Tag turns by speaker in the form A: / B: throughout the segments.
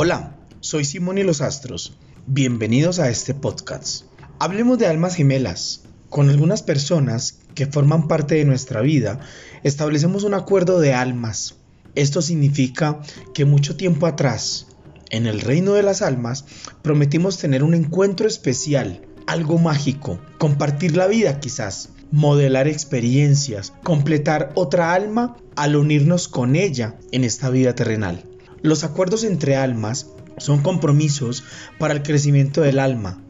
A: Hola, soy Simón y los Astros. Bienvenidos a este podcast. Hablemos de almas gemelas. Con algunas personas que forman parte de nuestra vida, establecemos un acuerdo de almas esto significa que mucho tiempo atrás, en el reino de las almas, prometimos tener un encuentro especial, algo mágico, compartir la vida quizás, modelar experiencias, completar otra alma al unirnos con ella en esta vida terrenal. Los acuerdos entre almas son compromisos para el crecimiento del alma,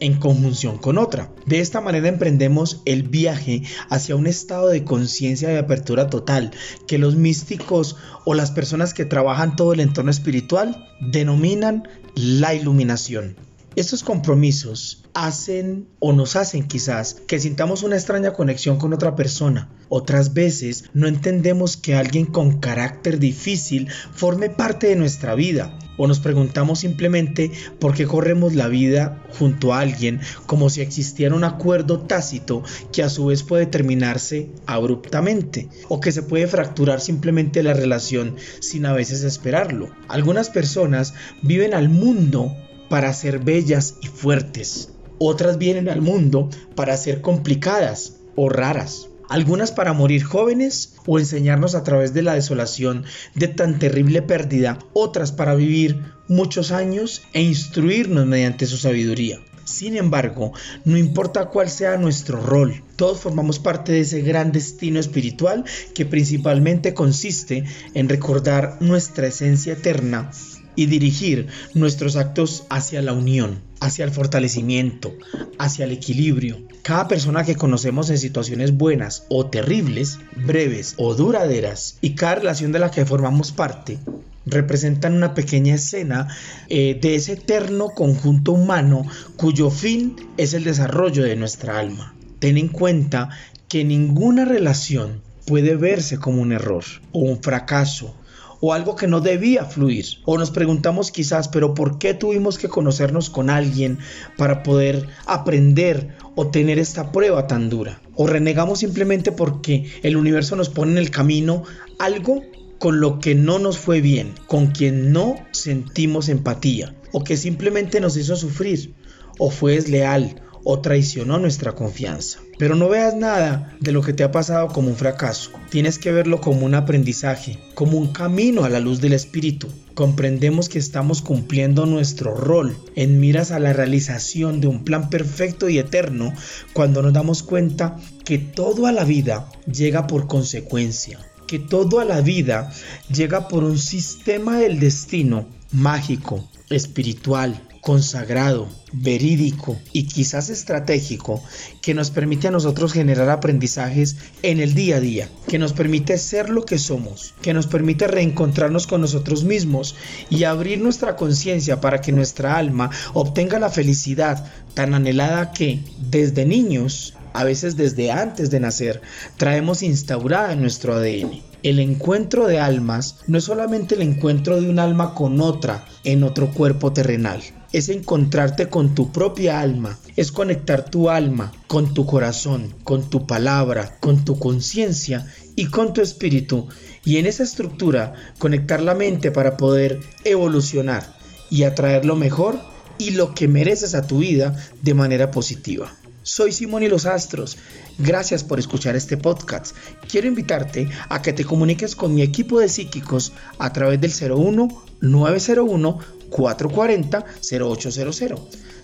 A: en conjunción con otra. De esta manera emprendemos el viaje hacia un estado de conciencia de apertura total que los místicos o las personas que trabajan todo el entorno espiritual denominan la iluminación. Estos compromisos hacen o nos hacen quizás que sintamos una extraña conexión con otra persona. Otras veces no entendemos que alguien con carácter difícil forme parte de nuestra vida. O nos preguntamos simplemente por qué corremos la vida junto a alguien como si existiera un acuerdo tácito que a su vez puede terminarse abruptamente o que se puede fracturar simplemente la relación sin a veces esperarlo. Algunas personas viven al mundo para ser bellas y fuertes. Otras vienen al mundo para ser complicadas o raras. Algunas para morir jóvenes o enseñarnos a través de la desolación de tan terrible pérdida. Otras para vivir muchos años e instruirnos mediante su sabiduría. Sin embargo, no importa cuál sea nuestro rol, todos formamos parte de ese gran destino espiritual que principalmente consiste en recordar nuestra esencia eterna y dirigir nuestros actos hacia la unión, hacia el fortalecimiento, hacia el equilibrio. Cada persona que conocemos en situaciones buenas o terribles, breves o duraderas, y cada relación de la que formamos parte, representan una pequeña escena eh, de ese eterno conjunto humano cuyo fin es el desarrollo de nuestra alma. Ten en cuenta que ninguna relación puede verse como un error o un fracaso o algo que no debía fluir. O nos preguntamos quizás, pero ¿por qué tuvimos que conocernos con alguien para poder aprender o tener esta prueba tan dura? O renegamos simplemente porque el universo nos pone en el camino algo con lo que no nos fue bien, con quien no sentimos empatía, o que simplemente nos hizo sufrir, o fue desleal, o traicionó nuestra confianza. Pero no veas nada de lo que te ha pasado como un fracaso. Tienes que verlo como un aprendizaje, como un camino a la luz del espíritu. Comprendemos que estamos cumpliendo nuestro rol en miras a la realización de un plan perfecto y eterno cuando nos damos cuenta que todo a la vida llega por consecuencia, que todo a la vida llega por un sistema del destino mágico, espiritual, consagrado, verídico y quizás estratégico que nos permite a nosotros generar aprendizajes en el día a día, que nos permite ser lo que somos, que nos permite reencontrarnos con nosotros mismos y abrir nuestra conciencia para que nuestra alma obtenga la felicidad tan anhelada que desde niños, a veces desde antes de nacer, traemos instaurada en nuestro ADN. El encuentro de almas no es solamente el encuentro de un alma con otra en otro cuerpo terrenal, es encontrarte con tu propia alma, es conectar tu alma con tu corazón, con tu palabra, con tu conciencia y con tu espíritu. Y en esa estructura conectar la mente para poder evolucionar y atraer lo mejor y lo que mereces a tu vida de manera positiva. Soy Simón y los Astros. Gracias por escuchar este podcast. Quiero invitarte a que te comuniques con mi equipo de psíquicos a través del 01 901 440 0800.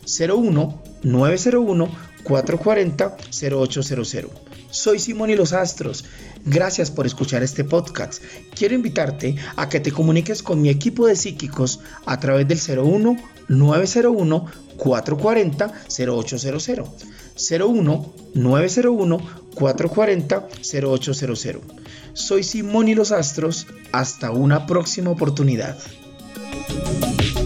A: 01 901 440 0800. Soy Simón y los Astros. Gracias por escuchar este podcast. Quiero invitarte a que te comuniques con mi equipo de psíquicos a través del 01 901 440 0800. 01 901 440 0800. Soy Simón y los Astros. Hasta una próxima oportunidad. Thank you.